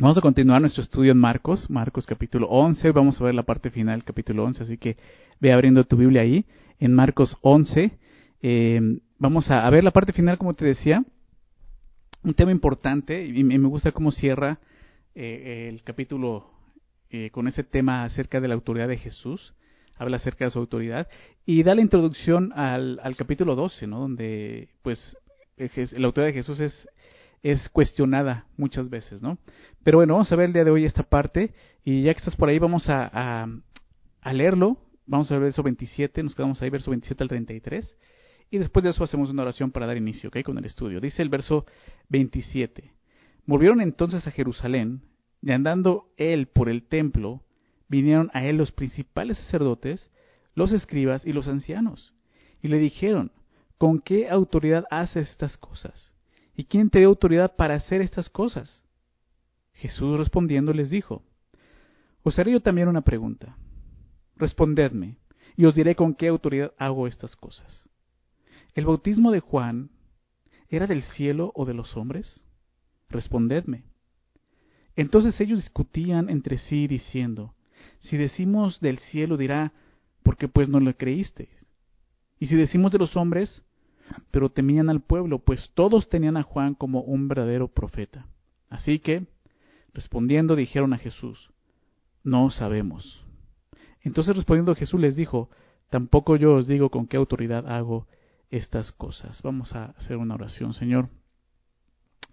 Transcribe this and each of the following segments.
Vamos a continuar nuestro estudio en Marcos, Marcos capítulo 11, vamos a ver la parte final capítulo 11, así que ve abriendo tu Biblia ahí, en Marcos 11, eh, vamos a, ver la parte final, como te decía, un tema importante, y me gusta cómo cierra eh, el capítulo eh, con ese tema acerca de la autoridad de Jesús, habla acerca de su autoridad, y da la introducción al, al capítulo 12, ¿no? donde pues la autoridad de Jesús es es cuestionada muchas veces, ¿no? Pero bueno, vamos a ver el día de hoy esta parte y ya que estás por ahí vamos a, a, leerlo, vamos a ver verso 27, nos quedamos ahí verso 27 al 33 y después de eso hacemos una oración para dar inicio, ¿ok? Con el estudio. Dice el verso 27. Volvieron entonces a Jerusalén y andando él por el templo, vinieron a él los principales sacerdotes, los escribas y los ancianos, y le dijeron, ¿con qué autoridad haces estas cosas? ¿Y quién te dio autoridad para hacer estas cosas? Jesús respondiendo les dijo, Os haré yo también una pregunta. Respondedme, y os diré con qué autoridad hago estas cosas. ¿El bautismo de Juan era del cielo o de los hombres? Respondedme. Entonces ellos discutían entre sí diciendo, Si decimos del cielo dirá, ¿por qué pues no le creísteis? Y si decimos de los hombres, pero temían al pueblo, pues todos tenían a Juan como un verdadero profeta. Así que, respondiendo, dijeron a Jesús, no sabemos. Entonces respondiendo Jesús les dijo, tampoco yo os digo con qué autoridad hago estas cosas. Vamos a hacer una oración, Señor.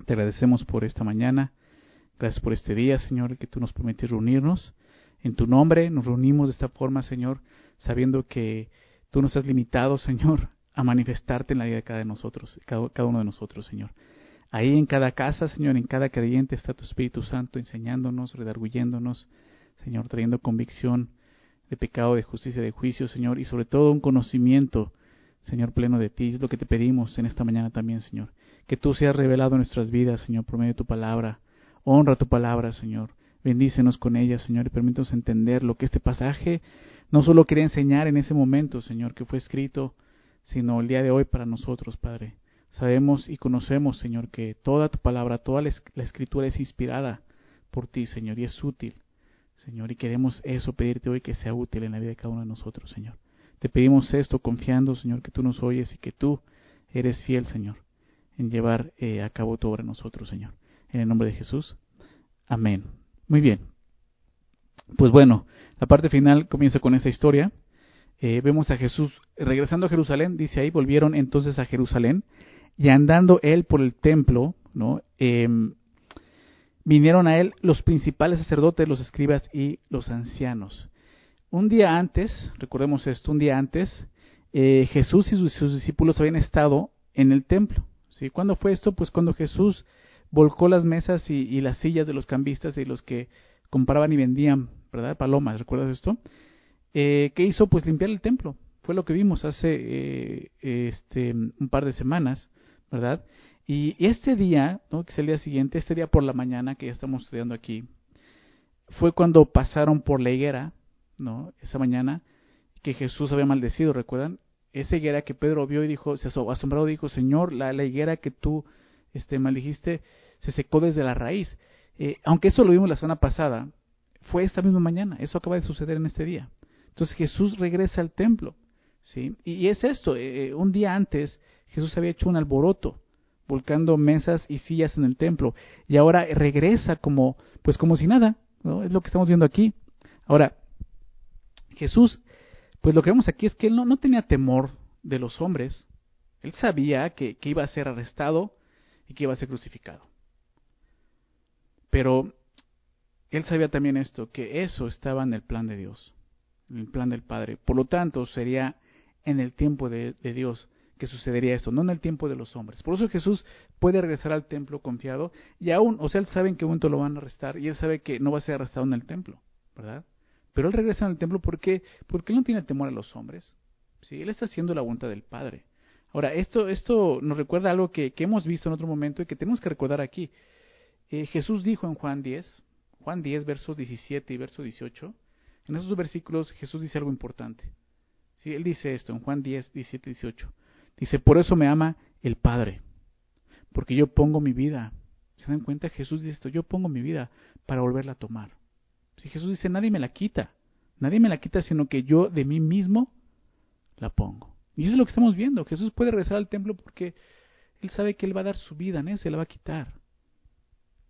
Te agradecemos por esta mañana. Gracias por este día, Señor, que tú nos permites reunirnos. En tu nombre nos reunimos de esta forma, Señor, sabiendo que tú nos has limitado, Señor, a manifestarte en la vida de cada, de nosotros, cada, uno de nosotros, Señor. Ahí en cada casa, Señor, en cada creyente está tu Espíritu Santo enseñándonos, redarguyéndonos, Señor, trayendo convicción de pecado, de justicia, de juicio, Señor, y sobre todo un conocimiento, Señor, pleno de ti. Es lo que te pedimos en esta mañana también, Señor. Que tú seas revelado en nuestras vidas, Señor, por medio de tu palabra. Honra tu palabra, Señor. Bendícenos con ella, Señor, y permítanos entender lo que este pasaje no solo quería enseñar en ese momento, Señor, que fue escrito sino el día de hoy para nosotros, Padre. Sabemos y conocemos, Señor, que toda tu palabra, toda la, escritura es inspirada por ti, Señor, y es útil, Señor, y queremos eso pedirte hoy que sea útil en la vida de cada uno de nosotros, Señor. Te pedimos esto confiando, Señor, que tú nos oyes y que tú eres fiel, Señor, en llevar eh, a cabo tu obra nosotros, Señor. En el nombre de Jesús. Amén. Muy bien. Pues bueno, la parte final comienza con esa historia. Eh, vemos a Jesús regresando a Jerusalén, dice ahí, volvieron entonces a Jerusalén y andando él por el templo, ¿no? Em, vinieron a él los principales sacerdotes, los escribas y los ancianos. Un día antes, recordemos esto, un día antes, eh, Jesús y sus, discípulos habían estado en el templo. ¿sí? ¿Cuándo fue esto? Pues cuando Jesús volcó las mesas y, las sillas de los cambistas y los que compraban y vendían. Palomas, ¿recuerdas esto? Eh, ¿qué hizo? Pues limpiar el templo. Fue lo que vimos hace eh, este, un par de semanas, ¿verdad? Y, este día, ¿no? que es el día siguiente, este día por la mañana que ya estamos estudiando aquí, fue cuando pasaron por la higuera, ¿no? Esa mañana que Jesús había maldecido, ¿recuerdan? Esa higuera que Pedro vio y dijo, se asombrado dijo, Señor, la, higuera que tú este, maldijiste se secó desde la raíz. Eh, aunque eso lo vimos la semana pasada, fue esta misma mañana, eso acaba de suceder en este día. Entonces Jesús regresa al templo. ¿sí? Y, es esto, eh, eh, un día antes Jesús había hecho un alboroto, volcando mesas y sillas en el templo, y ahora regresa como, pues como si nada, ¿no? Es lo que estamos viendo aquí. Ahora, Jesús, pues lo que vemos aquí es que él no, no tenía temor de los hombres, él sabía que, que iba a ser arrestado y que iba a ser crucificado. Pero él sabía también esto, que eso estaba en el plan de Dios en el plan del Padre. Por lo tanto, sería en el tiempo de, Dios que sucedería esto, no en el tiempo de los hombres. Por eso Jesús puede regresar al templo confiado y aún, o sea, él sabe en qué momento lo van a arrestar y él sabe que no va a ser arrestado en el templo, ¿verdad? Pero él regresa al templo porque, porque él no tiene temor a los hombres. ¿sí? Él está haciendo la voluntad del Padre. Ahora, esto, esto nos recuerda algo que, que hemos visto en otro momento y que tenemos que recordar aquí. Eh, Jesús dijo en Juan 10, Juan 10, versos 17 y verso 18, en esos versículos Jesús dice algo importante. ¿Sí? Él dice esto en Juan 10, 17, 18. Dice, por eso me ama el Padre, porque yo pongo mi vida ¿Se dan cuenta? Jesús dice esto, yo pongo mi vida para volverla a tomar. Si Jesús dice, nadie me la quita, nadie me la quita, sino que yo de mí mismo la pongo. Y eso es lo que estamos viendo. Jesús puede regresar al templo porque Él sabe que Él va a dar su vida, ¿no? se la va a quitar.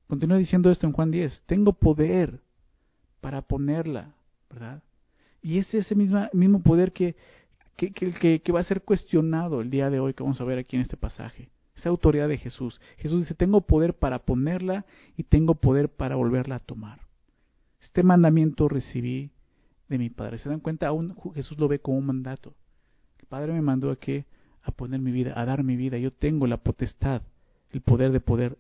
Continúa diciendo esto en Juan 10, tengo poder para ponerla, ¿verdad? Y es ese mismo, poder que, que, que, que va a ser cuestionado el día de hoy que vamos a ver aquí en este pasaje esa autoridad de Jesús. Jesús dice, tengo poder para ponerla y tengo poder para volverla a tomar. Este mandamiento recibí de mi Padre. ¿Se dan cuenta? Aún Jesús lo ve como un mandato. El Padre me mandó a que a poner mi vida, a dar mi vida. Yo tengo la potestad, el poder de poder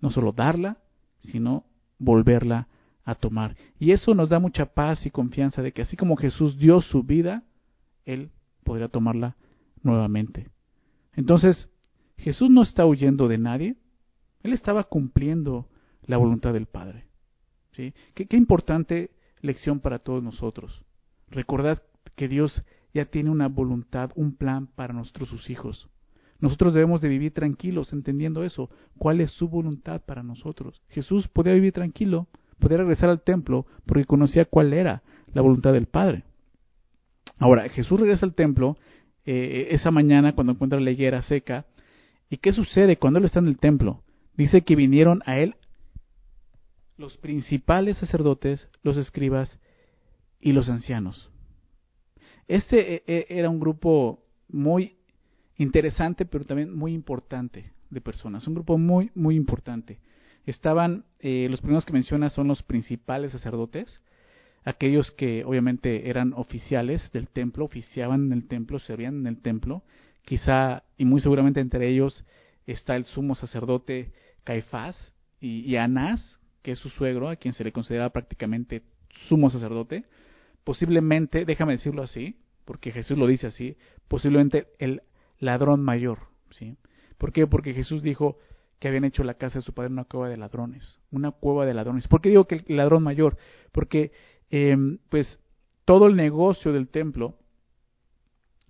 no solo darla, sino volverla a tomar. Y eso nos da mucha paz y confianza de que así como Jesús dio su vida, Él podrá tomarla nuevamente. Entonces, Jesús no está huyendo de nadie, Él estaba cumpliendo la voluntad del Padre. ¿sí? Qué, qué importante lección para todos nosotros. Recordad que Dios ya tiene una voluntad, un plan para nuestros sus hijos. Nosotros debemos de vivir tranquilos entendiendo eso. ¿Cuál es su voluntad para nosotros? Jesús podía vivir tranquilo, podía regresar al templo porque conocía cuál era la voluntad del Padre. Ahora, Jesús regresa al templo eh, esa mañana cuando encuentra la higuera seca ¿Y qué sucede cuando él está en el templo? Dice que vinieron a él los principales sacerdotes, los escribas y los ancianos. Este eh, eh, era un grupo muy interesante, pero también muy importante de personas. Un grupo muy, muy importante. Estaban, eh, los primeros que menciona son los principales sacerdotes, aquellos que obviamente eran oficiales del templo, oficiaban en el templo, servían en el templo, quizá y muy seguramente entre ellos está el sumo sacerdote Caifás y, Anás, que es su suegro, a quien se le considera prácticamente sumo sacerdote, posiblemente, déjame decirlo así, porque Jesús lo dice así, posiblemente el ladrón mayor, ¿sí? ¿Por qué? Porque Jesús dijo que habían hecho la casa de su padre una cueva de ladrones, una cueva de ladrones. ¿Por qué digo que el ladrón mayor? Porque, em, pues, todo el negocio del templo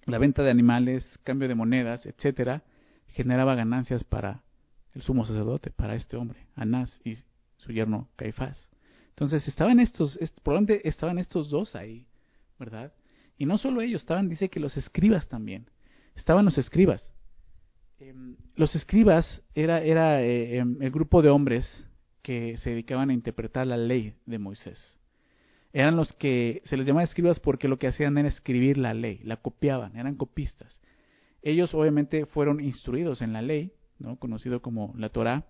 la venta de animales, cambio de monedas, etcétera, generaba ganancias para el sumo sacerdote, para este hombre, Anás y su yerno Caifás. Entonces estaban estos, probablemente estaban estos dos ahí, ¿verdad? Y no solo ellos, estaban, dice que los escribas también. Estaban los escribas. Em, los escribas era, era eh, em, el grupo de hombres que se dedicaban a interpretar la ley de Moisés eran los que se les llamaba escribas porque lo que hacían era escribir la ley, la copiaban, eran copistas. Ellos obviamente fueron instruidos en la ley, ¿no? conocido como la Torá.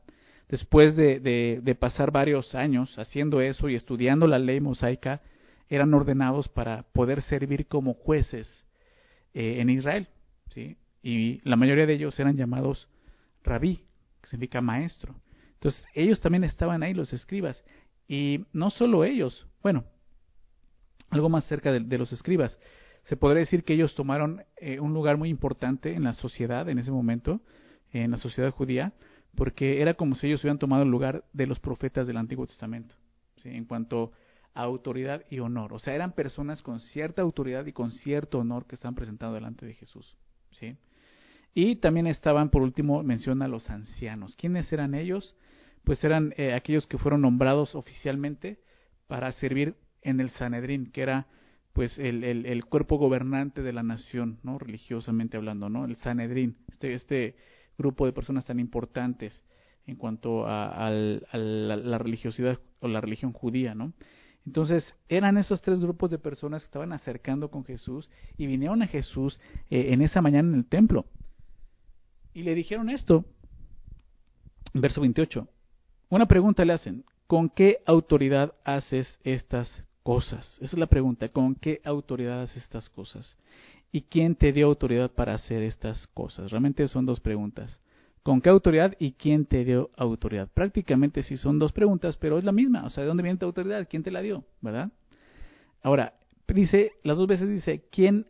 Después de, de, pasar varios años haciendo eso y estudiando la ley mosaica, eran ordenados para poder servir como jueces eh, en Israel. ¿sí? Y la mayoría de ellos eran llamados rabí, que significa maestro. Entonces ellos también estaban ahí, los escribas. Y no solo ellos, bueno, algo más cerca de, los escribas. Se podría decir que ellos tomaron eh, un lugar muy importante en la sociedad en ese momento, en la sociedad judía, porque era como si ellos hubieran tomado el lugar de los profetas del Antiguo Testamento, ¿sí? en cuanto a autoridad y honor. O sea, eran personas con cierta autoridad y con cierto honor que estaban presentando delante de Jesús. ¿sí? Y también estaban, por último, menciona los ancianos. ¿Quiénes eran ellos? Pues eran eh, aquellos que fueron nombrados oficialmente para servir en el Sanedrín, que era pues el, cuerpo gobernante de la nación, ¿no? religiosamente hablando, ¿no? El Sanedrín, este, este grupo de personas tan importantes en cuanto a, la, religiosidad o la religión judía, ¿no? Entonces, eran esos tres grupos de personas que estaban acercando con Jesús y vinieron a Jesús eh, en esa mañana en el templo. Y le dijeron esto, verso 28. Una pregunta le hacen, ¿con qué autoridad haces estas cosas? Esa es la pregunta. ¿Con qué autoridad haces estas cosas? ¿Y quién te dio autoridad para hacer estas cosas? Realmente son dos preguntas. ¿Con qué autoridad y quién te dio autoridad? Prácticamente sí son dos preguntas, pero es la misma. O sea, ¿de dónde viene tu autoridad? ¿Quién te la dio? ¿Verdad? Ahora, dice, las dos veces dice, ¿quién,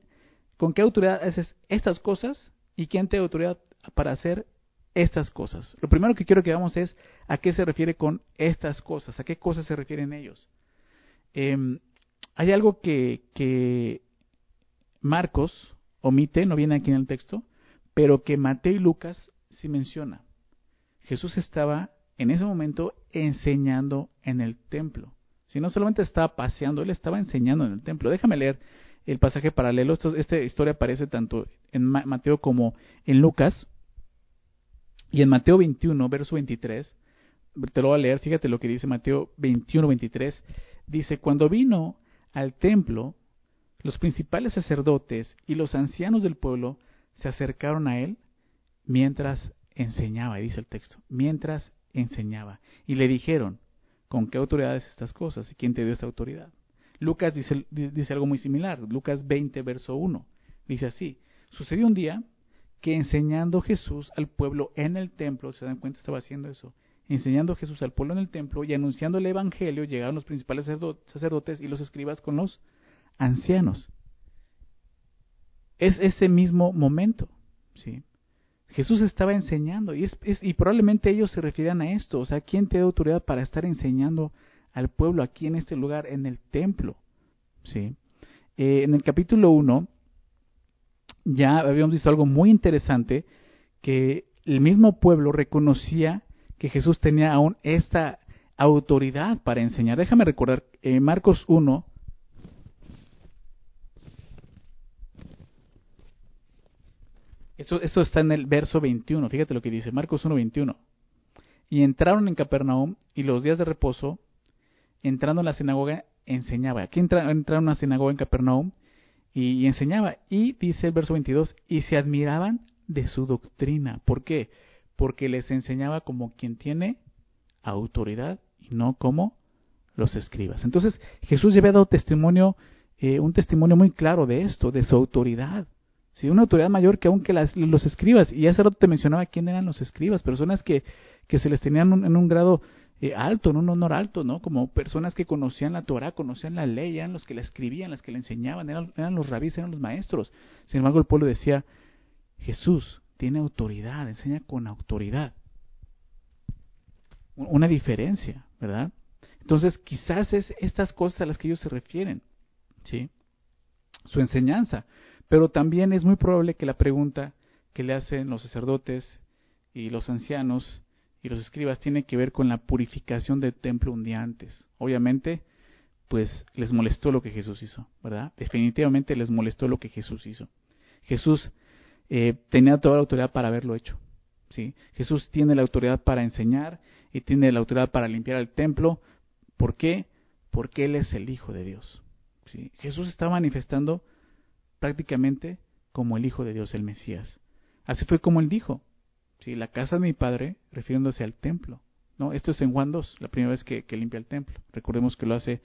con qué autoridad haces estas cosas y quién te dio autoridad para hacer estas cosas? Lo primero que quiero que veamos es a qué se refiere con estas cosas, a qué cosas se refieren ellos. Em, hay algo que, que Marcos omite, no viene aquí en el texto, pero que Mateo y Lucas sí menciona. Jesús estaba en ese momento enseñando en el templo. Si no solamente estaba paseando, él estaba enseñando en el templo. Déjame leer el pasaje paralelo. esta historia aparece tanto en Mateo como en Lucas. Y en Mateo 21, verso 23, te lo voy a leer, fíjate lo que dice Mateo 21, 23. Dice, cuando vino al templo, los principales sacerdotes y los ancianos del pueblo se acercaron a él mientras enseñaba, dice el texto, mientras enseñaba. Y le dijeron, ¿con qué autoridad es estas cosas? ¿Y quién te dio esta autoridad? Lucas dice, dice algo muy similar, Lucas 20, verso 1. Dice así, sucedió un día que enseñando Jesús al pueblo en el templo, se dan cuenta, estaba haciendo eso, enseñando Jesús al pueblo en el templo y anunciando el Evangelio, llegaron los principales sacerdotes y los escribas con los ancianos. Es ese mismo momento, ¿sí? Jesús estaba enseñando y, es, y probablemente ellos se refieran a esto, o sea, ¿quién te da autoridad para estar enseñando al pueblo aquí en este lugar, en el templo? ¿Sí? Eh, en el capítulo 1 ya habíamos visto algo muy interesante, que el mismo pueblo reconocía que Jesús tenía aún esta autoridad para enseñar. Déjame recordar, en Marcos 1, Eso, eso está en el verso 21, fíjate lo que dice, Marcos 1, 21. Y entraron en Capernaum y los días de reposo, entrando en la sinagoga, enseñaba. Aquí entra, entraron a una sinagoga en Capernaum y, enseñaba. Y dice el verso 22, y se admiraban de su doctrina. ¿Por qué? Porque les enseñaba como quien tiene autoridad y no como los escribas. Entonces Jesús ya había dado testimonio, eh, un testimonio muy claro de esto, de su autoridad. ¿sí? Una autoridad mayor que aunque las, los escribas. Y hace rato te mencionaba quién eran los escribas, personas que, que se les tenían en un grado eh, alto, en un honor alto, ¿no? Como personas que conocían la Torah, conocían la ley, eran los que la escribían, las que la enseñaban, eran, eran los rabíes, eran los maestros. Sin embargo, el pueblo decía, Jesús tiene autoridad, enseña con autoridad. Una diferencia, ¿verdad? Entonces, quizás es estas cosas a las que ellos se refieren, ¿sí? Su enseñanza. Pero también es muy probable que la pregunta que le hacen los sacerdotes y los ancianos y los escribas tiene que ver con la purificación del templo un día antes. Obviamente, pues les molestó lo que Jesús hizo, ¿verdad? Definitivamente les molestó lo que Jesús hizo. Jesús eh, tenía toda la autoridad para haberlo hecho. ¿sí? Jesús tiene la autoridad para enseñar y tiene la autoridad para limpiar el templo. ¿Por qué? Porque Él es el Hijo de Dios. ¿sí? Jesús está manifestando prácticamente como el Hijo de Dios, el Mesías. Así fue como él dijo, la casa de mi padre, refiriéndose al templo. ¿no? Esto es en Juan 2, la primera vez que, limpia el templo. Recordemos que lo hace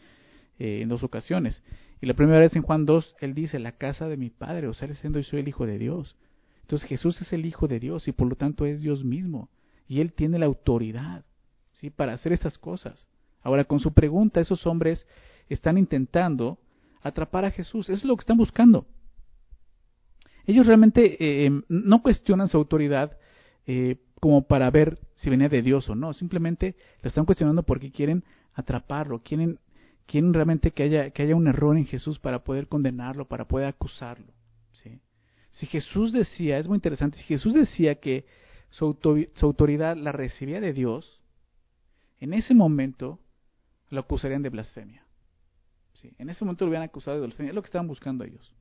eh, en dos ocasiones. Y la primera vez en Juan 2, él dice, la casa de mi padre, o sea, diciendo, yo soy el Hijo de Dios. Entonces Jesús es el Hijo de Dios y por lo tanto es Dios mismo. Y él tiene la autoridad ¿sí? para hacer esas cosas. Ahora, con su pregunta, esos hombres están intentando atrapar a Jesús. Eso es lo que están buscando. Ellos realmente eh, em, no cuestionan su autoridad eh, como para ver si venía de Dios o no, simplemente la están cuestionando porque quieren atraparlo, quieren, quieren realmente que haya, que haya un error en Jesús para poder condenarlo, para poder acusarlo. Si Jesús decía, es muy interesante, si Jesús decía que su, autoridad la recibía de Dios, en ese momento lo acusarían de blasfemia. En ese momento lo hubieran acusado de blasfemia, es lo que estaban buscando ellos.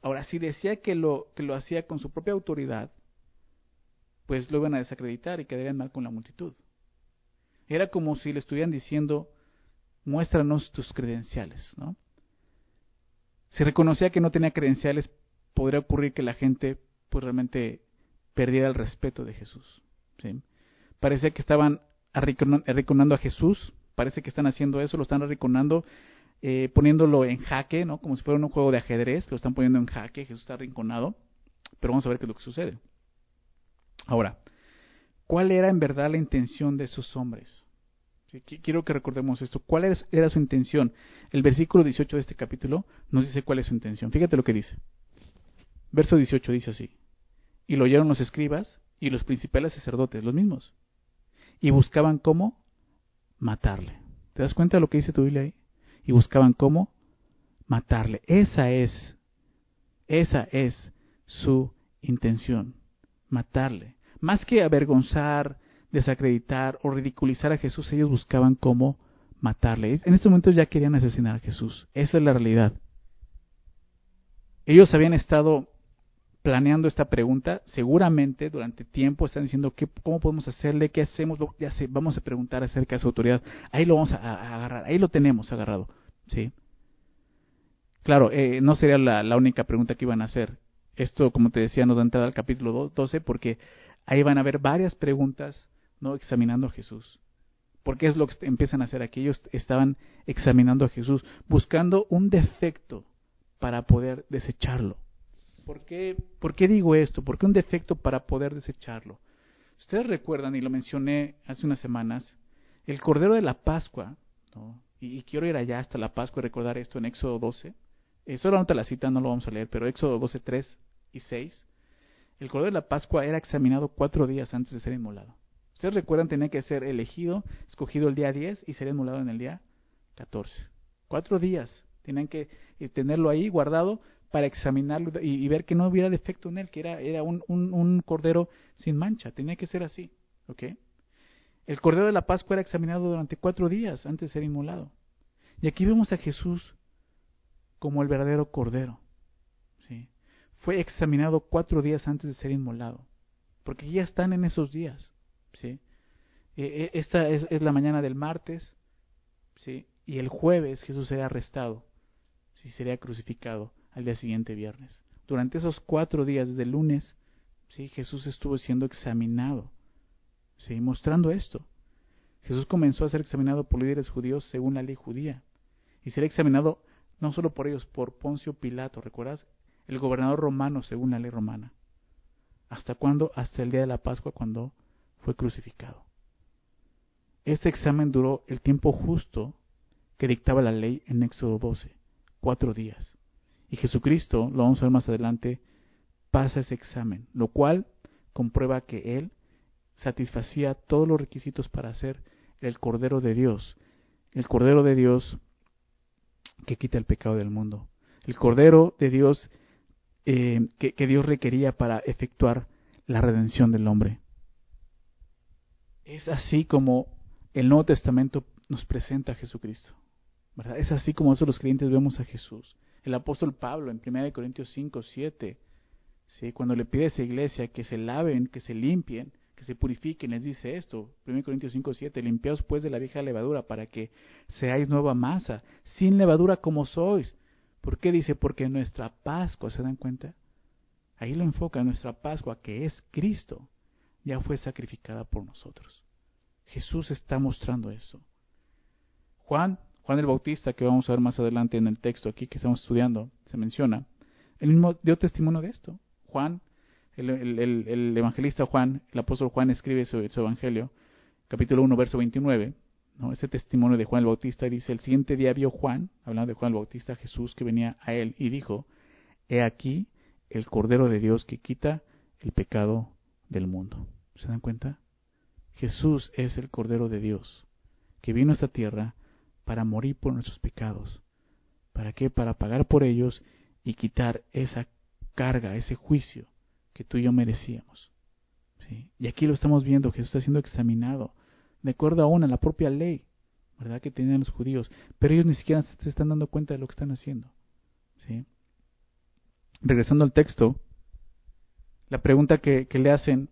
Ahora, si decía que lo, que lo hacía con su propia autoridad, pues lo iban a desacreditar y quedarían mal con la multitud. Era como si le estuvieran diciendo, muéstranos tus credenciales, ¿no? Si reconocía que no tenía credenciales, podría ocurrir que la gente, pues realmente perdiera el respeto de Jesús. ¿sí? Parecía que estaban arrinconando a Jesús, parece que están haciendo eso, lo están arrinconando eh, poniéndolo en jaque, ¿no? Como si fuera un juego de ajedrez, lo están poniendo en jaque, Jesús está arrinconado, pero vamos a ver qué es lo que sucede. Ahora, ¿cuál era en verdad la intención de esos hombres? Quiero que recordemos esto. ¿Cuál era su intención? El versículo 18 de este capítulo nos dice cuál es su intención. Fíjate lo que dice. Verso 18 dice así. Y lo oyeron los escribas y los principales sacerdotes, los mismos. Y buscaban cómo matarle. ¿Te das cuenta de lo que dice tu Biblia ahí? y buscaban cómo matarle. Esa es, esa es su intención, matarle. Más que avergonzar, desacreditar o ridiculizar a Jesús, ellos buscaban cómo matarle. En este momento ya querían asesinar a Jesús. Esa es la realidad. Ellos habían estado planeando esta pregunta, seguramente durante tiempo están diciendo ¿qué, cómo podemos hacerle, qué hacemos, ya sé, vamos a preguntar acerca de su autoridad. Ahí lo vamos a, agarrar, ahí lo tenemos agarrado, sí. Claro, eh, no sería la, la, única pregunta que iban a hacer. Esto, como te decía, nos da entrada al capítulo 12 porque ahí van a haber varias preguntas, no examinando a Jesús. Porque es lo que empiezan a hacer aquí. Ellos estaban examinando a Jesús, buscando un defecto para poder desecharlo. ¿Por qué, ¿Por qué digo esto? ¿Por qué un defecto para poder desecharlo? Ustedes recuerdan, y lo mencioné hace unas semanas, el Cordero de la Pascua, y, quiero ir allá hasta la Pascua y recordar esto en Éxodo 12. Eh, solo la cita, no lo vamos a leer, pero Éxodo 12, 3 y 6. El Cordero de la Pascua era examinado cuatro días antes de ser inmolado. Ustedes recuerdan, tenía que ser elegido, escogido el día 10 y ser inmolado en el día 14. Cuatro días. Tenían que eh, tenerlo ahí guardado para examinarlo y, ver que no hubiera defecto en él, que era, era un, un, cordero sin mancha. Tenía que ser así. ¿ok? El cordero de la Pascua era examinado durante cuatro días antes de ser inmolado. Y aquí vemos a Jesús como el verdadero cordero. ¿sí? Fue examinado cuatro días antes de ser inmolado. Porque ya están en esos días. ¿sí? E, e, esta es, es, la mañana del martes. ¿sí? Y el jueves Jesús será arrestado. ¿sí? Sería crucificado al día siguiente viernes. Durante esos cuatro días, desde el lunes, ¿sí? Jesús estuvo siendo examinado, ¿sí? mostrando esto. Jesús comenzó a ser examinado por líderes judíos según la ley judía, y será examinado no solo por ellos, por Poncio Pilato, ¿recuerdas? El gobernador romano según la ley romana. ¿Hasta cuándo? Hasta el día de la Pascua, cuando fue crucificado. Este examen duró el tiempo justo que dictaba la ley en Éxodo 12, cuatro días. Y Jesucristo, lo vamos a ver más adelante, pasa ese examen, lo cual comprueba que Él satisfacía todos los requisitos para ser el Cordero de Dios, el Cordero de Dios que quita el pecado del mundo, el Cordero de Dios eh, que, Dios requería para efectuar la redención del hombre. Es así como el Nuevo Testamento nos presenta a Jesucristo. ¿verdad? Es así como nosotros los creyentes vemos a Jesús. El apóstol Pablo en 1 Corintios 5, 7, ¿sí? cuando le pide a esa iglesia que se laven, que se limpien, que se purifiquen, les dice esto, 1 Corintios 5, 7, limpiaos pues de la vieja levadura para que seáis nueva masa, sin levadura como sois. ¿Por qué dice? Porque nuestra Pascua, ¿se dan cuenta? Ahí lo enfoca, nuestra Pascua, que es Cristo, ya fue sacrificada por nosotros. Jesús está mostrando eso. Juan Juan el Bautista, que vamos a ver más adelante en el texto aquí que estamos estudiando, se menciona, él mismo dio testimonio de esto. Juan, el, evangelista Juan, el apóstol Juan escribe su, su evangelio, capítulo 1, verso 29, ¿no? ese testimonio de Juan el Bautista dice, el siguiente día vio Juan, hablando de Juan el Bautista, Jesús que venía a él y dijo, he aquí el Cordero de Dios que quita el pecado del mundo. ¿Se dan cuenta? Jesús es el Cordero de Dios, que vino a esta tierra para morir por nuestros pecados. ¿Para qué? Para pagar por ellos y quitar esa carga, ese juicio que tú y yo merecíamos. ¿Sí? Y aquí lo estamos viendo, Jesús está siendo examinado, de acuerdo aún a la propia ley, ¿verdad? Que tenían los judíos, pero ellos ni siquiera se están dando cuenta de lo que están haciendo. ¿Sí? Regresando al texto, la pregunta que, que le hacen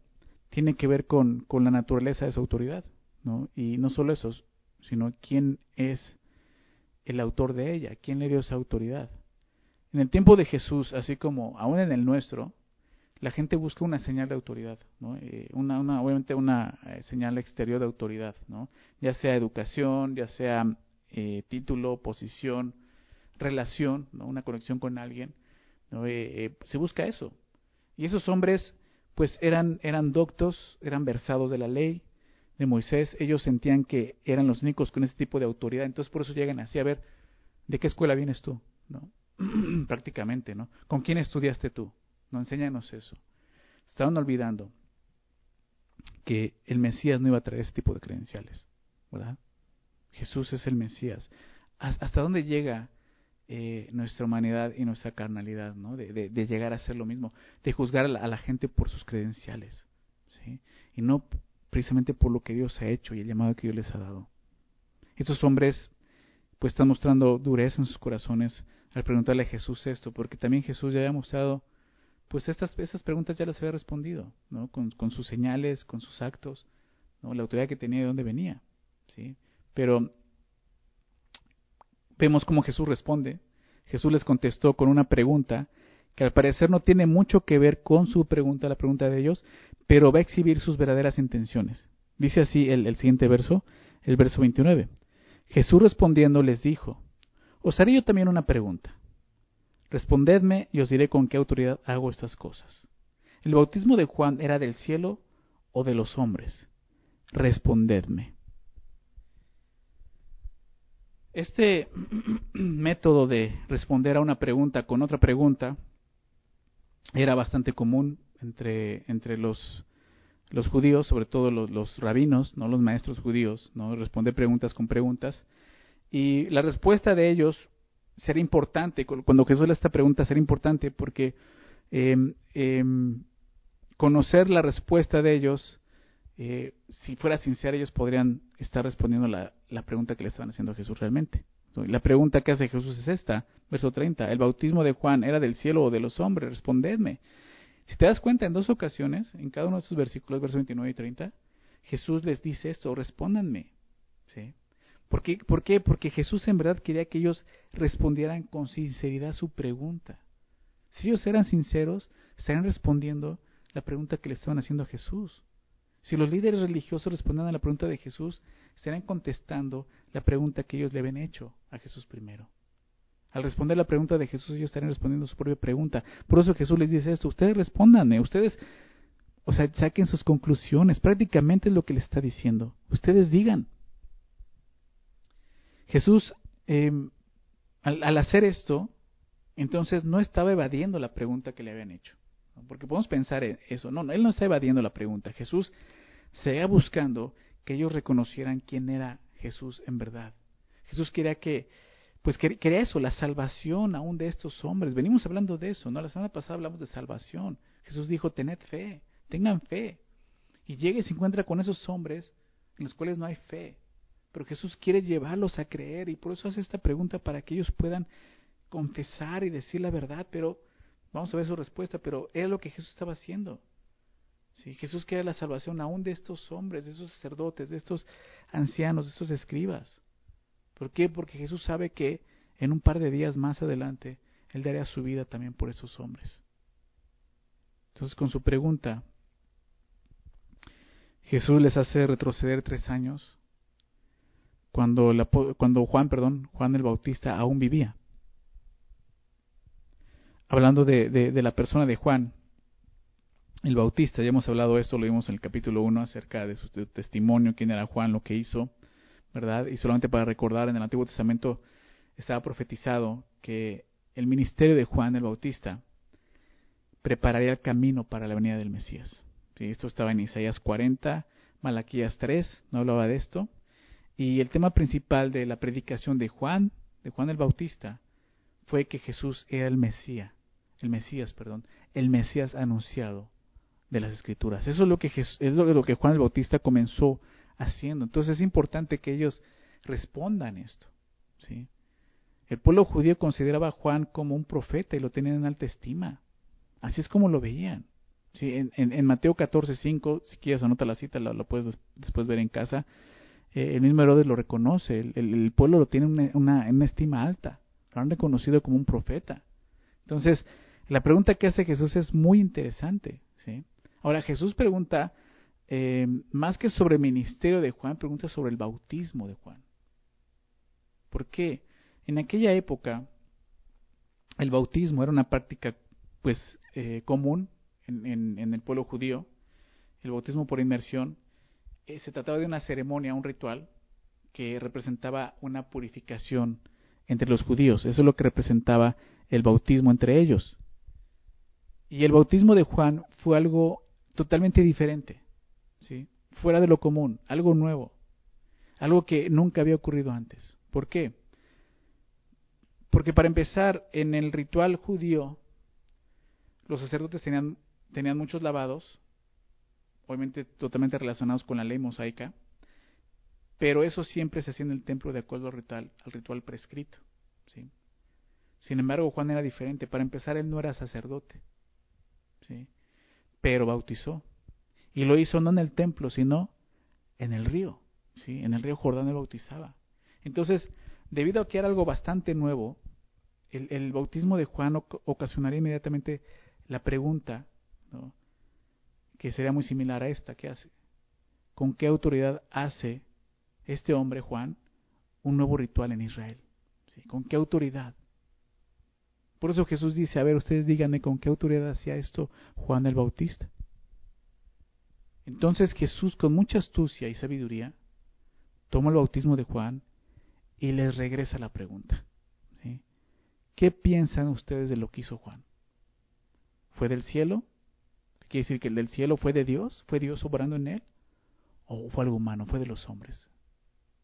tiene que ver con, con la naturaleza de su autoridad, ¿no? Y no solo eso, sino quién es el autor de ella, quién le dio esa autoridad. En el tiempo de Jesús, así como aún en el nuestro, la gente busca una señal de autoridad, ¿no? Eh, una, una, obviamente una eh, señal exterior de autoridad, ¿no? ya sea educación, ya sea eh, título, posición, relación, ¿no? una conexión con alguien, ¿no? se busca eso. Y esos hombres, pues eran, eran doctos, eran versados de la ley, de Moisés, ellos sentían que eran los únicos con ese tipo de autoridad, entonces por eso llegan así a ver, ¿de qué escuela vienes tú? ¿No? Prácticamente, ¿no? ¿Con quién estudiaste tú? No, enséñanos eso. Estaban olvidando que el Mesías no iba a traer ese tipo de credenciales, ¿verdad? Jesús es el Mesías. ¿Hasta dónde llega eh, nuestra humanidad y nuestra carnalidad, ¿no? De, de, llegar a ser lo mismo, de juzgar a la, a la gente por sus credenciales, ¿sí? Y no precisamente por lo que Dios ha hecho y el llamado que Dios les ha dado. Estos hombres pues están mostrando dureza en sus corazones al preguntarle a Jesús esto, porque también Jesús ya había mostrado, pues estas, estas preguntas ya las había respondido, ¿no? Con, con sus señales, con sus actos, ¿no? La autoridad que tenía y de dónde venía, ¿sí? Pero vemos cómo Jesús responde. Jesús les contestó con una pregunta que al parecer no tiene mucho que ver con su pregunta, la pregunta de ellos, pero va a exhibir sus verdaderas intenciones. Dice así el, el siguiente verso, el verso 29. Jesús respondiendo les dijo, os haré yo también una pregunta. Respondedme y os diré con qué autoridad hago estas cosas. ¿El bautismo de Juan era del cielo o de los hombres? Respondedme. Este método de responder a una pregunta con otra pregunta era bastante común entre, entre los, los judíos, sobre todo los, los, rabinos, no los maestros judíos, no responder preguntas con preguntas. Y la respuesta de ellos será importante, cuando Jesús le esta pregunta será importante porque eh, conocer la respuesta de ellos, eh, si fuera sincera, ellos podrían estar respondiendo la, la pregunta que le estaban haciendo a Jesús realmente. La pregunta que hace Jesús es esta, verso 30. ¿El bautismo de Juan era del cielo o de los hombres? Respondedme. Si te das cuenta, en dos ocasiones, en cada uno de esos versículos, versos 29 y 30, Jesús les dice esto, respóndanme. ¿Sí? ¿Por qué? ¿Por qué? Porque Jesús en verdad quería que ellos respondieran con sinceridad su pregunta. Si ellos eran sinceros, estarían respondiendo la pregunta que le estaban haciendo a Jesús. Si los líderes religiosos respondían a la pregunta de Jesús, estarían contestando la pregunta que ellos le habían hecho a Jesús primero. Al responder la pregunta de Jesús, ellos estarían respondiendo su propia pregunta. Por eso Jesús les dice esto, ustedes respóndanme, ustedes, o sea, saquen sus conclusiones. Prácticamente es lo que les está diciendo. Ustedes digan. Jesús, eh, al, al hacer esto, entonces no estaba evadiendo la pregunta que le habían hecho. Porque podemos pensar en eso. No, no, él no está evadiendo la pregunta. Jesús seguía buscando que ellos reconocieran quién era Jesús en verdad. Jesús quería que, pues quería eso, la salvación aún de estos hombres. Venimos hablando de eso, ¿no? La semana pasada hablamos de salvación. Jesús dijo, tened fe, tengan fe. Y llega y se encuentra con esos hombres en los cuales no hay fe. Pero Jesús quiere llevarlos a creer y por eso hace esta pregunta para que ellos puedan confesar y decir la verdad, pero Vamos a ver su respuesta, pero era lo que Jesús estaba haciendo. Sí, Jesús quería la salvación aún de estos hombres, de estos sacerdotes, de estos ancianos, de estos escribas. ¿Por qué? Porque Jesús sabe que en un par de días más adelante Él daría su vida también por esos hombres. Entonces con su pregunta, Jesús les hace retroceder tres años cuando, la, cuando Juan, perdón, Juan el Bautista aún vivía hablando de, de, la persona de Juan, el Bautista, ya hemos hablado esto, lo vimos en el capítulo 1 acerca de su testimonio, quién era Juan, lo que hizo, ¿verdad? Y solamente para recordar, en el Antiguo Testamento estaba profetizado que el ministerio de Juan el Bautista prepararía el camino para la venida del Mesías. ¿Sí? Esto estaba en Isaías 40, Malaquías 3, no hablaba de esto. Y el tema principal de la predicación de Juan, de Juan el Bautista, fue que Jesús era el Mesías el Mesías, perdón, el Mesías anunciado de las Escrituras. Eso es lo que, es lo que Juan el Bautista comenzó haciendo. Entonces es importante que ellos respondan esto. ¿sí? El pueblo judío consideraba a Juan como un profeta y lo tenían en alta estima. Así es como lo veían. ¿sí? En, en, Mateo 14, 5, si quieres anota la cita, la, puedes después ver en casa. Eh, el mismo Herodes lo reconoce, el, pueblo lo tiene una, una, una estima alta, lo han reconocido como un profeta. Entonces, la pregunta que hace Jesús es muy interesante. ¿sí? Ahora, Jesús pregunta, eh, más que sobre el ministerio de Juan, pregunta sobre el bautismo de Juan. ¿Por qué? En aquella época, el bautismo era una práctica pues eh, común en, en, el pueblo judío. El bautismo por inmersión eh, se trataba de una ceremonia, un ritual que representaba una purificación entre los judíos. Eso es lo que representaba el bautismo entre ellos. Y el bautismo de Juan fue algo totalmente diferente, ¿sí? fuera de lo común, algo nuevo, algo que nunca había ocurrido antes. ¿Por qué? Porque para empezar, en el ritual judío, los sacerdotes tenían, tenían muchos lavados, obviamente totalmente relacionados con la ley mosaica, pero eso siempre se hacía en el templo de acuerdo al ritual, al ritual prescrito. ¿sí? Sin embargo, Juan era diferente. Para empezar, él no era sacerdote, ¿sí? pero bautizó. Y lo hizo no en el templo, sino en el río. ¿sí? En el río Jordán él bautizaba. Entonces, debido a que era algo bastante nuevo, el, el bautismo de Juan ocasionaría inmediatamente la pregunta, ¿no? Que sería muy similar a esta que hace. ¿Con qué autoridad hace este hombre, Juan, un nuevo ritual en Israel? ¿Sí? ¿Con qué autoridad? Por eso Jesús dice, a ver, ustedes díganme con qué autoridad hacía esto Juan el Bautista. Entonces Jesús, con mucha astucia y sabiduría, toma el bautismo de Juan y les regresa la pregunta. ¿sí? ¿Qué piensan ustedes de lo que hizo Juan? ¿Fue del cielo? ¿Quiere decir que el del cielo fue de Dios? ¿Fue Dios obrando en él? ¿O fue algo humano? ¿Fue de los hombres?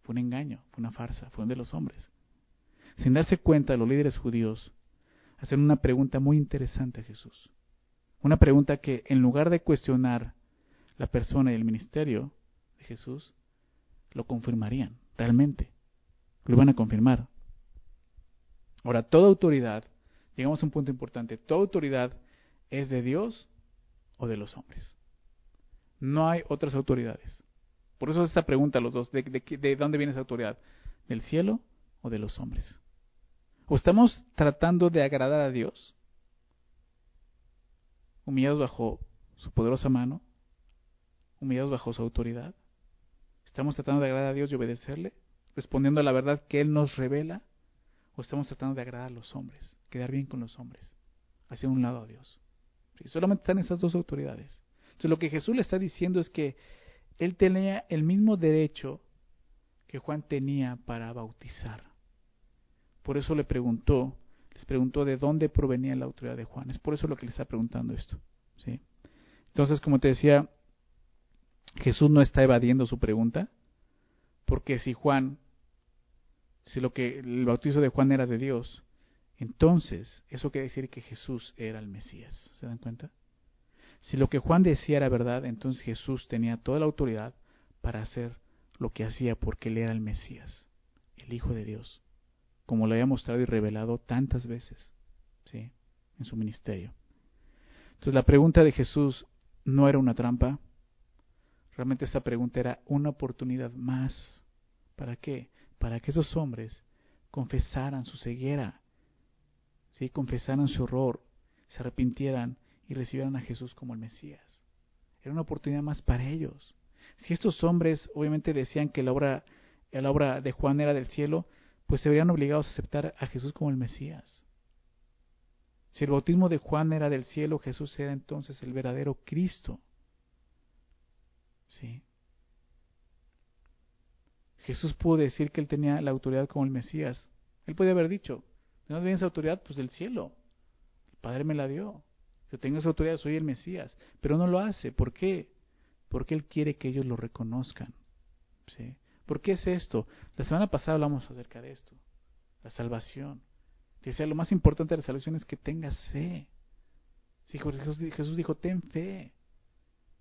Fue un engaño, fue una farsa, fue de los hombres. Sin darse cuenta, los líderes judíos hacen una pregunta muy interesante a Jesús. Una pregunta que, en lugar de cuestionar la persona y el ministerio de Jesús, lo confirmarían, realmente. Lo iban a confirmar. Ahora, toda autoridad, llegamos a un punto importante, toda autoridad es de Dios o de los hombres. No hay otras autoridades. Por eso esta pregunta a los dos, ¿de, de, dónde viene esa autoridad? ¿Del cielo o de los hombres? ¿O estamos tratando de agradar a Dios? Humillados bajo su poderosa mano, humillados bajo su autoridad. ¿Estamos tratando de agradar a Dios y obedecerle? ¿Respondiendo a la verdad que Él nos revela? ¿O estamos tratando de agradar a los hombres? Quedar bien con los hombres. Hacia un lado a Dios. Solamente están esas dos autoridades. Entonces lo que Jesús le está diciendo es que él tenía el mismo derecho que Juan tenía para bautizar. Por eso le preguntó, les preguntó de dónde provenía la autoridad de Juan. Es por eso lo que le está preguntando esto. ¿sí? Entonces, como te decía, Jesús no está evadiendo su pregunta, porque si Juan, si lo que el bautizo de Juan era de Dios, entonces, eso quiere decir que Jesús era el Mesías. ¿Se dan cuenta? Si lo que Juan decía era verdad, entonces Jesús tenía toda la autoridad para hacer lo que hacía porque él era el Mesías, el Hijo de Dios, como lo había mostrado y revelado tantas veces, ¿sí? En su ministerio. Entonces la pregunta de Jesús no era una trampa, realmente esta pregunta era una oportunidad más. ¿Para qué? Para que esos hombres confesaran su ceguera ¿sí? confesaran su horror, se arrepintieran y recibieran a Jesús como el Mesías. Era una oportunidad más para ellos. Si estos hombres obviamente decían que la obra, la obra de Juan era del cielo, pues se verían obligados a aceptar a Jesús como el Mesías. Si el bautismo de Juan era del cielo, Jesús era entonces el verdadero Cristo. ¿Sí? Jesús pudo decir que él tenía la autoridad como el Mesías. Él podía haber dicho, ¿De dónde esa autoridad? Pues del cielo. El Padre me la dio. Yo tengo esa autoridad, soy el Mesías. Pero no lo hace. ¿Por qué? Porque Él quiere que ellos lo reconozcan. ¿Sí? ¿Por qué es esto? La semana pasada hablamos acerca de esto. La salvación. Decía, lo más importante de la salvación es que tengas fe. Jesús dijo, ten fe.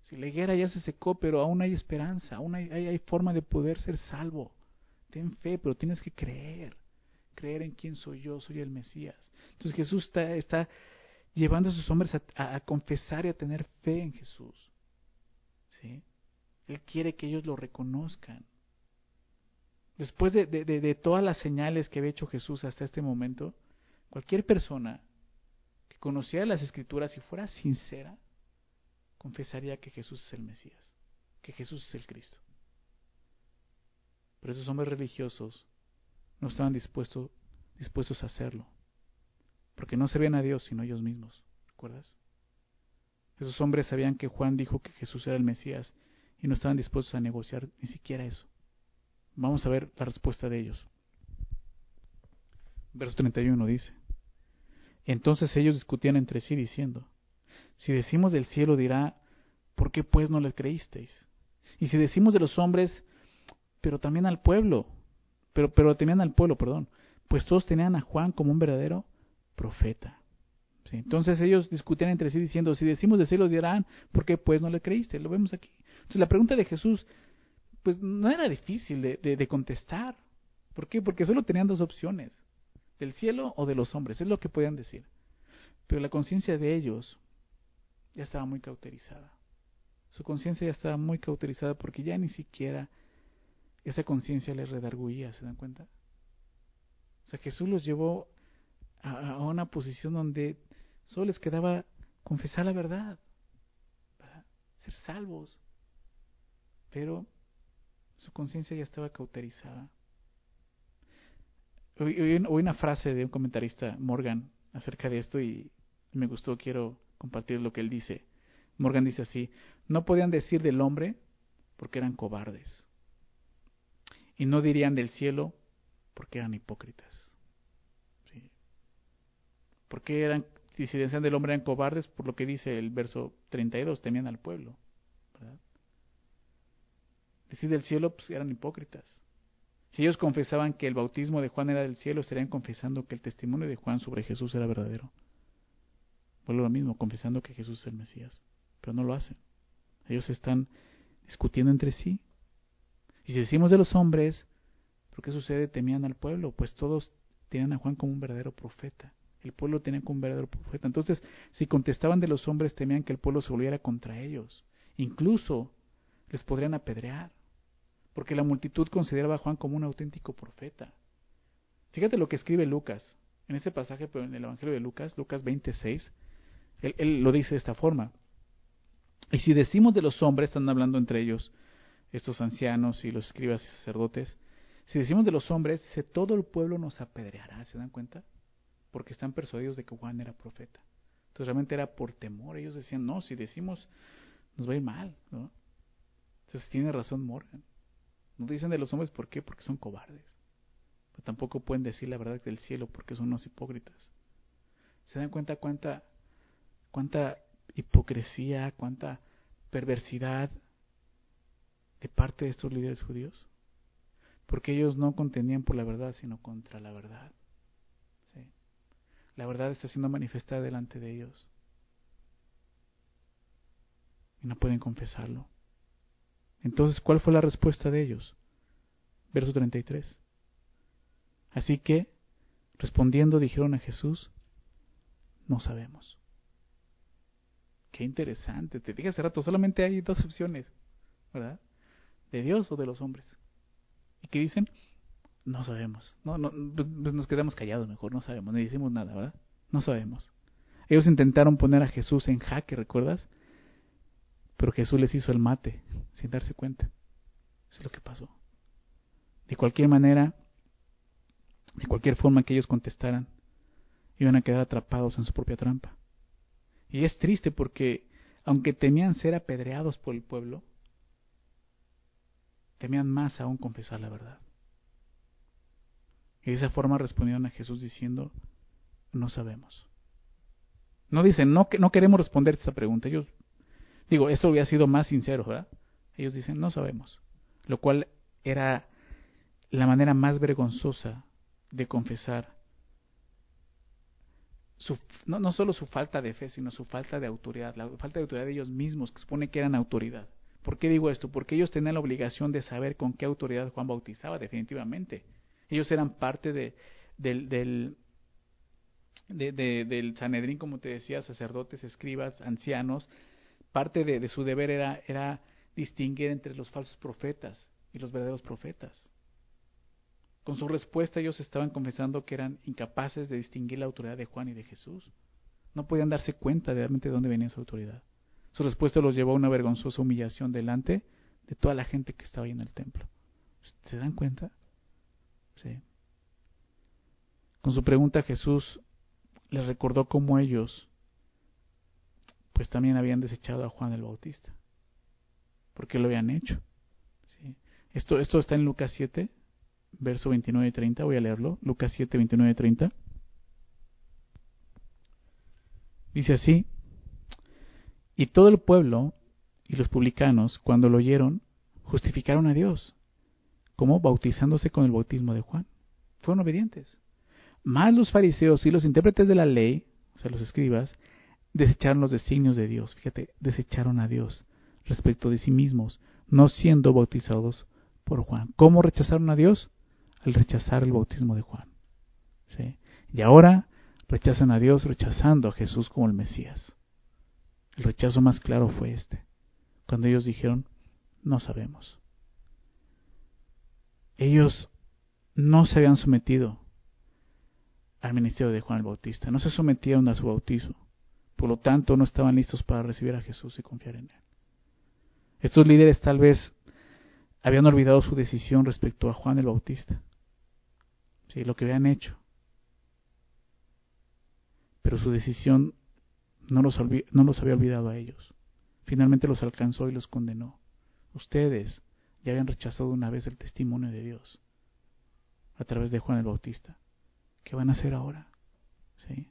Si la higuera ya se secó, pero aún hay esperanza, aún hay forma de poder ser salvo. Ten fe, pero tienes que creer creer en quién soy yo, soy el Mesías. Entonces Jesús está, está llevando a sus hombres a, confesar y a tener fe en Jesús. ¿Sí? Él quiere que ellos lo reconozcan. Después de, de, todas las señales que había hecho Jesús hasta este momento, cualquier persona que conociera las escrituras y fuera sincera, confesaría que Jesús es el Mesías, que Jesús es el Cristo. Pero esos hombres religiosos no estaban dispuestos, dispuestos a hacerlo, porque no servían a Dios sino ellos mismos, ¿recuerdas? Esos hombres sabían que Juan dijo que Jesús era el Mesías y no estaban dispuestos a negociar ni siquiera eso. Vamos a ver la respuesta de ellos. Verso 31 dice, entonces ellos discutían entre sí diciendo, si decimos del cielo dirá, ¿por qué pues no les creísteis? Y si decimos de los hombres, pero también al pueblo, pero, pero tenían al pueblo, perdón, pues todos tenían a Juan como un verdadero profeta. Entonces ellos discutían entre sí diciendo, si decimos de cielo dirán, ¿por qué pues no le creíste? Lo vemos aquí. Entonces la pregunta de Jesús, pues no era difícil de, de contestar. ¿Por qué? Porque solo tenían dos opciones, del cielo o de los hombres, es lo que podían decir. Pero la conciencia de ellos ya estaba muy cauterizada. Su conciencia ya estaba muy cauterizada porque ya ni siquiera esa conciencia les redarguía, ¿se dan cuenta? O sea, Jesús los llevó a, una posición donde solo les quedaba confesar la verdad, para ser salvos. Pero su conciencia ya estaba cauterizada. Oí, una frase de un comentarista, Morgan, acerca de esto y me gustó, quiero compartir lo que él dice. Morgan dice así, no podían decir del hombre porque eran cobardes. Y no dirían del cielo porque eran hipócritas. Porque eran, si decían del hombre eran cobardes, por lo que dice el verso 32, temían al pueblo. ¿verdad? Decir del cielo, pues eran hipócritas. Si ellos confesaban que el bautismo de Juan era del cielo, estarían confesando que el testimonio de Juan sobre Jesús era verdadero. Vuelvo lo mismo, confesando que Jesús es el Mesías. Pero no lo hacen. Ellos están discutiendo entre sí. Y si decimos de los hombres, ¿por qué sucede? Temían al pueblo. Pues todos tenían a Juan como un verdadero profeta. El pueblo tenía como un verdadero profeta. Entonces, si contestaban de los hombres, temían que el pueblo se volviera contra ellos. Incluso les podrían apedrear, porque la multitud consideraba a Juan como un auténtico profeta. Fíjate lo que escribe Lucas, en ese pasaje, pero en el Evangelio de Lucas, Lucas 26, él, él lo dice de esta forma. Y si decimos de los hombres, están hablando entre ellos estos ancianos y los escribas y sacerdotes, si decimos de los hombres, todo el pueblo nos apedreará, ¿se dan cuenta? porque están persuadidos de que Juan era profeta. Entonces realmente era por temor. Ellos decían, no, si decimos, nos va a ir mal. ¿no? Entonces tiene razón Morgan. No dicen de los hombres por qué, porque son cobardes. Pero tampoco pueden decir la verdad del cielo porque son unos hipócritas. ¿Se dan cuenta cuánta, cuánta hipocresía, cuánta perversidad de parte de estos líderes judíos? Porque ellos no contendían por la verdad, sino contra la verdad la verdad está siendo manifestada delante de ellos. Y no pueden confesarlo. Entonces, ¿cuál fue la respuesta de ellos? Verso 33. Así que, respondiendo, dijeron a Jesús, no sabemos. Qué interesante. Te dije hace rato, solamente hay dos opciones, ¿verdad? De Dios o de los hombres. ¿Y qué dicen? No sabemos. No, no, pues, pues nos quedamos callados mejor, no sabemos, ni decimos nada, ¿verdad? No sabemos. Ellos intentaron poner a Jesús en jaque, ¿recuerdas? Pero Jesús les hizo el mate, sin darse cuenta. Es lo que pasó. De cualquier manera, de cualquier forma que ellos contestaran, iban a quedar atrapados en su propia trampa. Y es triste porque, aunque temían ser apedreados por el pueblo, temían más aún confesar la verdad. Y de esa forma respondieron a Jesús diciendo, no sabemos. No dicen, no, no queremos responder esa pregunta. Ellos, digo, eso hubiera sido más sincero, ¿verdad? Ellos dicen, no sabemos. Lo cual era la manera más vergonzosa de confesar su, no, no solo su falta de fe, sino su falta de autoridad, la falta de autoridad de ellos mismos, que supone que eran autoridad. ¿Por qué digo esto? Porque ellos tenían la obligación de saber con qué autoridad Juan bautizaba, definitivamente. Ellos eran parte de, del, del, del Sanedrín, como te decía, sacerdotes, escribas, ancianos. Parte de, su deber era, era distinguir entre los falsos profetas y los verdaderos profetas. Con su respuesta ellos estaban confesando que eran incapaces de distinguir la autoridad de Juan y de Jesús. No podían darse cuenta de realmente de dónde venía su autoridad. Su respuesta los llevó a una vergonzosa humillación delante de toda la gente que estaba ahí en el templo. ¿Se dan cuenta? Sí. Con su pregunta Jesús les recordó cómo ellos pues también habían desechado a Juan el Bautista. ¿Por qué lo habían hecho? ¿Sí? Esto, esto está en Lucas 7, verso 29 y 30. Voy a leerlo. Lucas 7, 29 y 30. Dice así, y todo el pueblo y los publicanos, cuando lo oyeron, justificaron a Dios como bautizándose con el bautismo de Juan. Fueron obedientes. Más los fariseos y los intérpretes de la ley, o sea, los escribas, desecharon los designios de Dios. Fíjate, desecharon a Dios. respecto de sí mismos, no siendo bautizados por Juan. ¿Cómo rechazaron a Dios? Al rechazar el bautismo de Juan. ¿Sí? Y ahora rechazan a Dios rechazando a Jesús como el Mesías. El rechazo más claro fue este, cuando ellos dijeron, no sabemos. Ellos no se habían sometido al ministerio de Juan el Bautista, no se sometieron a su bautizo, por lo tanto no estaban listos para recibir a Jesús y confiar en él. Estos líderes tal vez habían olvidado su decisión respecto a Juan el Bautista, sí, lo que habían hecho, pero su decisión no los, no los había olvidado a ellos. Finalmente los alcanzó y los condenó. Ustedes ya habían rechazado una vez el testimonio de Dios a través de Juan el Bautista. ¿Qué van a hacer ahora? ¿Sí?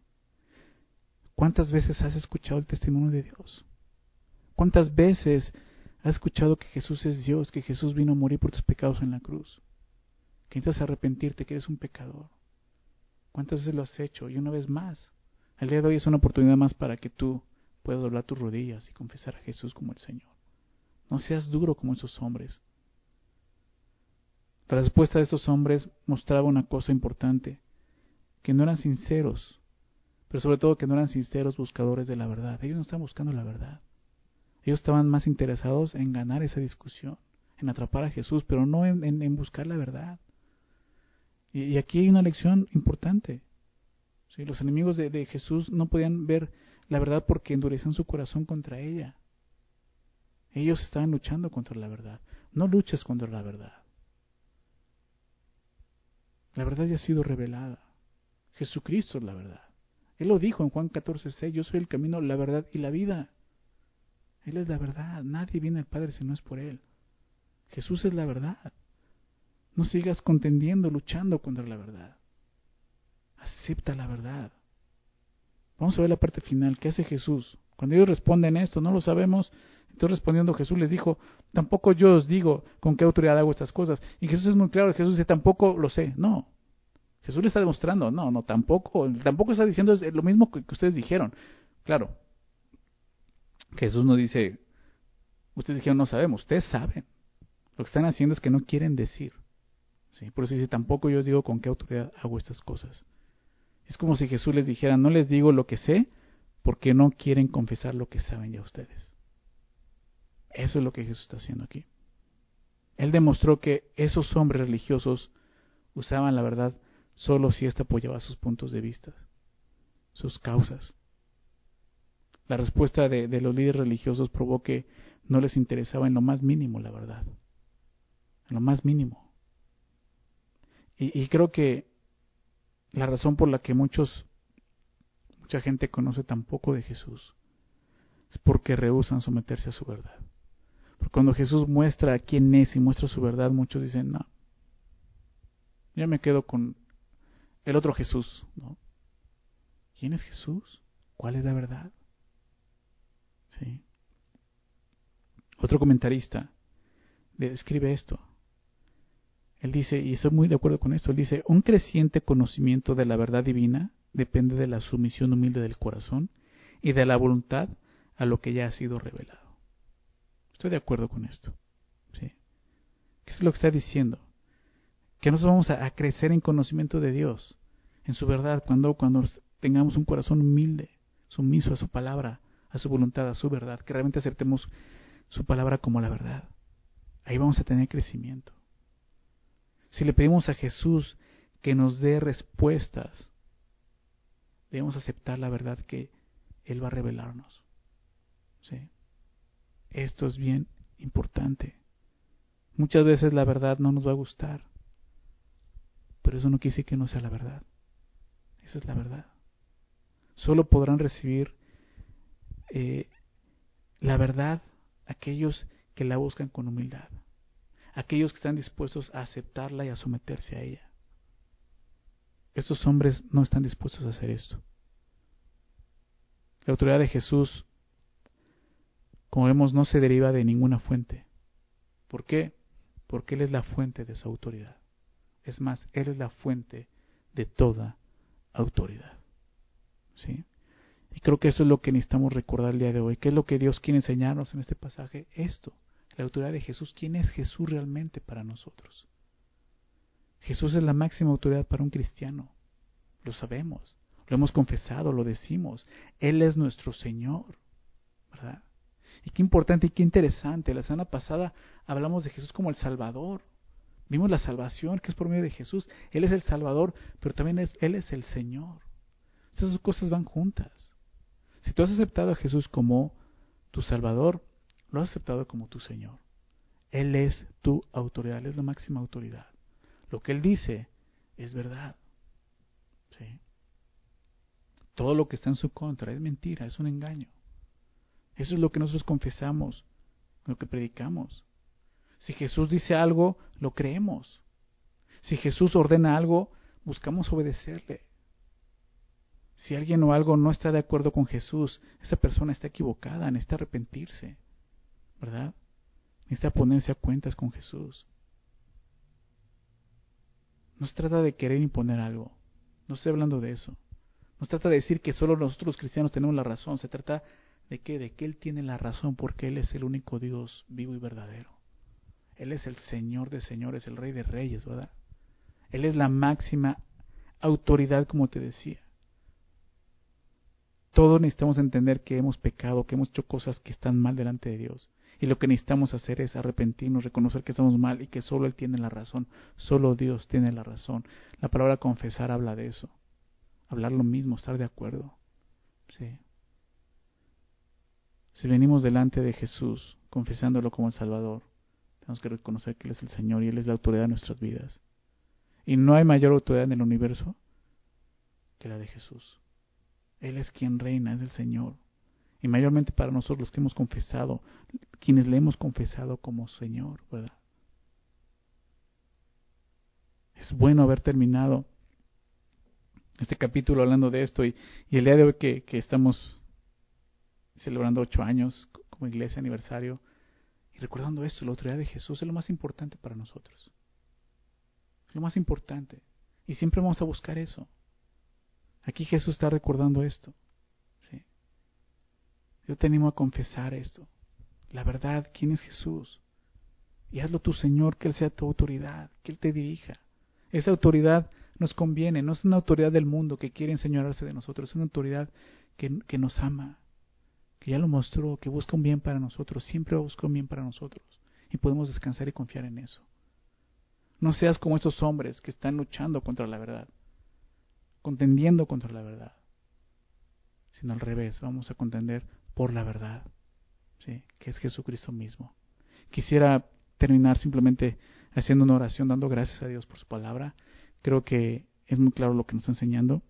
¿Cuántas veces has escuchado el testimonio de Dios? ¿Cuántas veces has escuchado que Jesús es Dios, que Jesús vino a morir por tus pecados en la cruz? Que necesitas arrepentirte, que eres un pecador. ¿Cuántas veces lo has hecho? Y una vez más, el día de hoy es una oportunidad más para que tú puedas doblar tus rodillas y confesar a Jesús como el Señor. No seas duro como esos hombres. La respuesta de estos hombres mostraba una cosa importante, que no eran sinceros, pero sobre todo que no eran sinceros buscadores de la verdad. Ellos no estaban buscando la verdad. Ellos estaban más interesados en ganar esa discusión, en atrapar a Jesús, pero no en, buscar la verdad. Y, aquí hay una lección importante. ¿Sí? Los enemigos de, de Jesús no podían ver la verdad porque endurecían su corazón contra ella. Ellos estaban luchando contra la verdad. No luches contra la verdad. La verdad ya ha sido revelada. Jesucristo es la verdad. Él lo dijo en Juan 14, 6, yo soy el camino, la verdad y la vida. Él es la verdad. Nadie viene al Padre si no es por Él. Jesús es la verdad. No sigas contendiendo, luchando contra la verdad. Acepta la verdad. Vamos a ver la parte final. ¿Qué hace Jesús? Cuando ellos responden esto, no lo sabemos. Entonces respondiendo Jesús les dijo, tampoco yo os digo con qué autoridad hago estas cosas. Y Jesús es muy claro, Jesús dice, tampoco lo sé. No. Jesús le está demostrando, no, no, tampoco, tampoco está diciendo lo mismo que ustedes dijeron. Claro, Jesús no dice, ustedes dijeron no sabemos, ustedes saben. Lo que están haciendo es que no quieren decir. Por eso dice, tampoco yo os digo con qué autoridad hago estas cosas. Es como si Jesús les dijera, no les digo lo que sé, porque no quieren confesar lo que saben ya ustedes. Eso es lo que Jesús está haciendo aquí. Él demostró que esos hombres religiosos usaban la verdad solo si ésta apoyaba sus puntos de vista, sus causas. La respuesta de, los líderes religiosos probó que no les interesaba en lo más mínimo la verdad, en lo más mínimo. Y, y creo que la razón por la que muchos, mucha gente conoce tan poco de Jesús es porque rehusan someterse a su verdad. Porque cuando Jesús muestra quién es y muestra su verdad, muchos dicen, no, ya me quedo con el otro Jesús. ¿no? ¿Quién es Jesús? ¿Cuál es la verdad? ¿Sí? Otro comentarista le describe esto. Él dice, y estoy muy de acuerdo con esto, él dice, un creciente conocimiento de la verdad divina depende de la sumisión humilde del corazón y de la voluntad a lo que ya ha sido revelado. Estoy de acuerdo con esto. ¿sí? ¿Qué es lo que está diciendo? Que nosotros vamos a, crecer en conocimiento de Dios, en su verdad, cuando, cuando tengamos un corazón humilde, sumiso a su palabra, a su voluntad, a su verdad, que realmente aceptemos su palabra como la verdad. Ahí vamos a tener crecimiento. Si le pedimos a Jesús que nos dé respuestas, debemos aceptar la verdad que Él va a revelarnos. Esto es bien importante. Muchas veces la verdad no nos va a gustar, pero eso no quiere decir que no sea la verdad. Esa es la verdad. Solo podrán recibir eh, la verdad aquellos que la buscan con humildad aquellos que están dispuestos a aceptarla y a someterse a ella. Estos hombres no están dispuestos a hacer esto. La autoridad de Jesús, como vemos, no se deriva de ninguna fuente. ¿Por qué? Porque Él es la fuente de esa autoridad. Es más, Él es la fuente de toda autoridad. ¿Sí? Y creo que eso es lo que necesitamos recordar el día de hoy. ¿Qué es lo que Dios quiere enseñarnos en este pasaje? Esto, la autoridad de Jesús. ¿Quién es Jesús realmente para nosotros? Jesús es la máxima autoridad para un cristiano. Lo sabemos, lo hemos confesado, lo decimos. Él es nuestro Señor, ¿verdad? Y qué importante y qué interesante. La semana pasada hablamos de Jesús como el Salvador. Vimos la salvación que es por medio de Jesús. Él es el Salvador, pero también es, Él es el Señor. Esas dos cosas van juntas. Si tú has aceptado a Jesús como tu Salvador, lo has aceptado como tu Señor. Él es tu autoridad, Él es la máxima autoridad. Lo que Él dice es verdad. Todo lo que está en su contra es mentira, es un engaño. Eso es lo que nosotros confesamos, lo que predicamos. Si Jesús dice algo, lo creemos. Si Jesús ordena algo, buscamos obedecerle. Si alguien o algo no está de acuerdo con Jesús, esa persona está equivocada, necesita arrepentirse, ¿verdad? Necesita ponerse a cuentas con Jesús. No se trata de querer imponer algo, no estoy hablando de eso. No se trata de decir que solo nosotros los cristianos tenemos la razón, se trata de que de que Él tiene la razón porque Él es el único Dios vivo y verdadero. Él es el Señor de señores, el Rey de reyes, ¿verdad? Él es la máxima autoridad, como te decía. Todos necesitamos entender que hemos pecado, que hemos hecho cosas que están mal delante de Dios. Y lo que necesitamos hacer es arrepentirnos, reconocer que estamos mal y que solo Él tiene la razón, solo Dios tiene la razón. La palabra confesar habla de eso. Hablar lo mismo, estar de acuerdo. Sí. Si venimos delante de Jesús, confesándolo como el Salvador, tenemos que reconocer que Él es el Señor y Él es la autoridad de nuestras vidas. Y no hay mayor autoridad en el universo que la de Jesús. Él es quien reina, es el Señor. Y mayormente para nosotros los que hemos confesado, quienes le hemos confesado como Señor, ¿verdad? Es bueno haber terminado este capítulo hablando de esto y, el día de hoy que, que estamos celebrando ocho años como iglesia aniversario, y recordando esto, la autoridad de Jesús es lo más importante para nosotros. Es lo más importante. Y siempre vamos a buscar eso. Aquí Jesús está recordando esto. Yo te animo a confesar esto. La verdad, ¿quién es Jesús? Y hazlo tu Señor, que Él sea tu autoridad, que Él te dirija. Esa autoridad nos conviene, no es una autoridad del mundo que quiere enseñarse de nosotros, es una autoridad que, que nos ama, que ya lo mostró, que busca un bien para nosotros, siempre busca un bien para nosotros. Y podemos descansar y confiar en eso. No seas como esos hombres que están luchando contra la verdad, contendiendo contra la verdad, sino al revés, vamos a contender por la verdad, ¿sí? que es Jesucristo mismo. Quisiera terminar simplemente haciendo una oración, dando gracias a Dios por su palabra. Creo que es muy claro lo que nos está enseñando,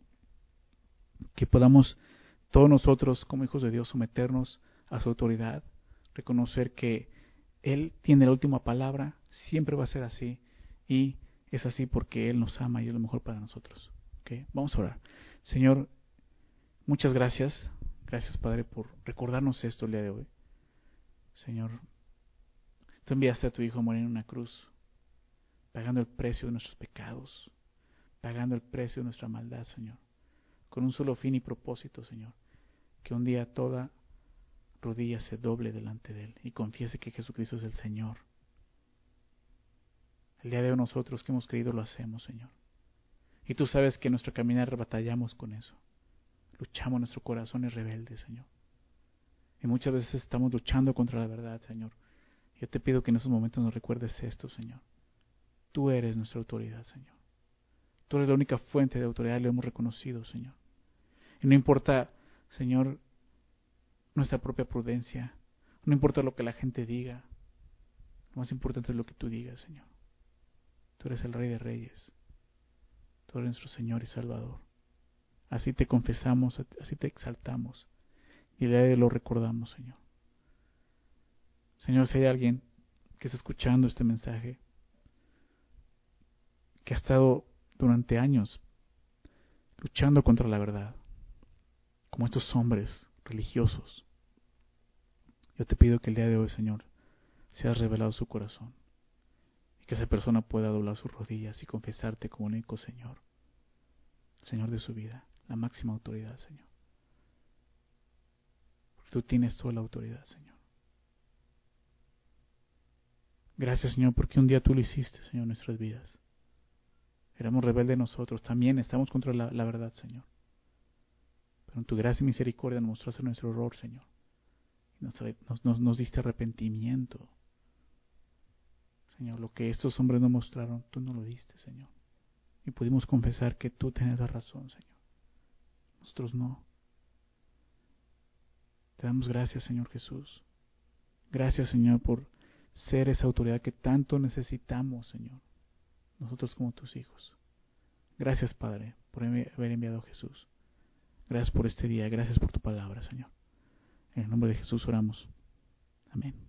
que podamos todos nosotros como hijos de Dios someternos a su autoridad, reconocer que Él tiene la última palabra, siempre va a ser así y es así porque Él nos ama y es lo mejor para nosotros. Vamos a orar. Señor, muchas gracias. Gracias Padre por recordarnos esto el día de hoy. Señor, tú enviaste a tu Hijo a morir en una cruz, pagando el precio de nuestros pecados, pagando el precio de nuestra maldad, Señor, con un solo fin y propósito, Señor, que un día toda rodilla se doble delante de Él y confiese que Jesucristo es el Señor. El día de hoy nosotros que hemos creído lo hacemos, Señor. Y tú sabes que en nuestro caminar batallamos con eso. Luchamos, nuestro corazón es rebelde, Señor. Y muchas veces estamos luchando contra la verdad, Señor. Yo te pido que en esos momentos nos recuerdes esto, Señor. Tú eres nuestra autoridad, Señor. Tú eres la única fuente de autoridad, lo hemos reconocido, Señor. Y no importa Señor, nuestra propia prudencia. No importa lo que la gente diga. Lo más importante es lo que tú digas, Señor. Tú eres el Rey de Reyes. Nuestro Señor y Salvador. Así te confesamos, así te exaltamos. Y le lo recordamos, Señor. Señor, si hay alguien que está escuchando este mensaje, que ha estado durante años luchando contra la verdad, como estos hombres religiosos. Yo te pido que el día de hoy, Señor, seas revelado su corazón y que esa persona pueda doblar sus rodillas y confesarte como el único Señor, Señor de su vida, la máxima autoridad, Señor. tú tienes toda la autoridad, Señor. Gracias, Señor, porque un día tú lo hiciste, Señor, en nuestras vidas. Éramos rebeldes nosotros, también estamos contra la, verdad, Señor. Pero en tu gracia y misericordia nos mostraste nuestro error, Señor. Nos, nos, nos diste arrepentimiento. Señor, lo que estos hombres no mostraron, tú no lo diste, Señor. Y pudimos confesar que tú tienes la razón, Señor. Nosotros no. Te damos gracias, Señor Jesús. Gracias, Señor, por ser esa autoridad que tanto necesitamos, Señor. Nosotros como tus hijos. Gracias, Padre, por haber enviado a Jesús. Gracias por este día. Gracias por tu palabra, Señor. En el nombre de Jesús oramos. Amén.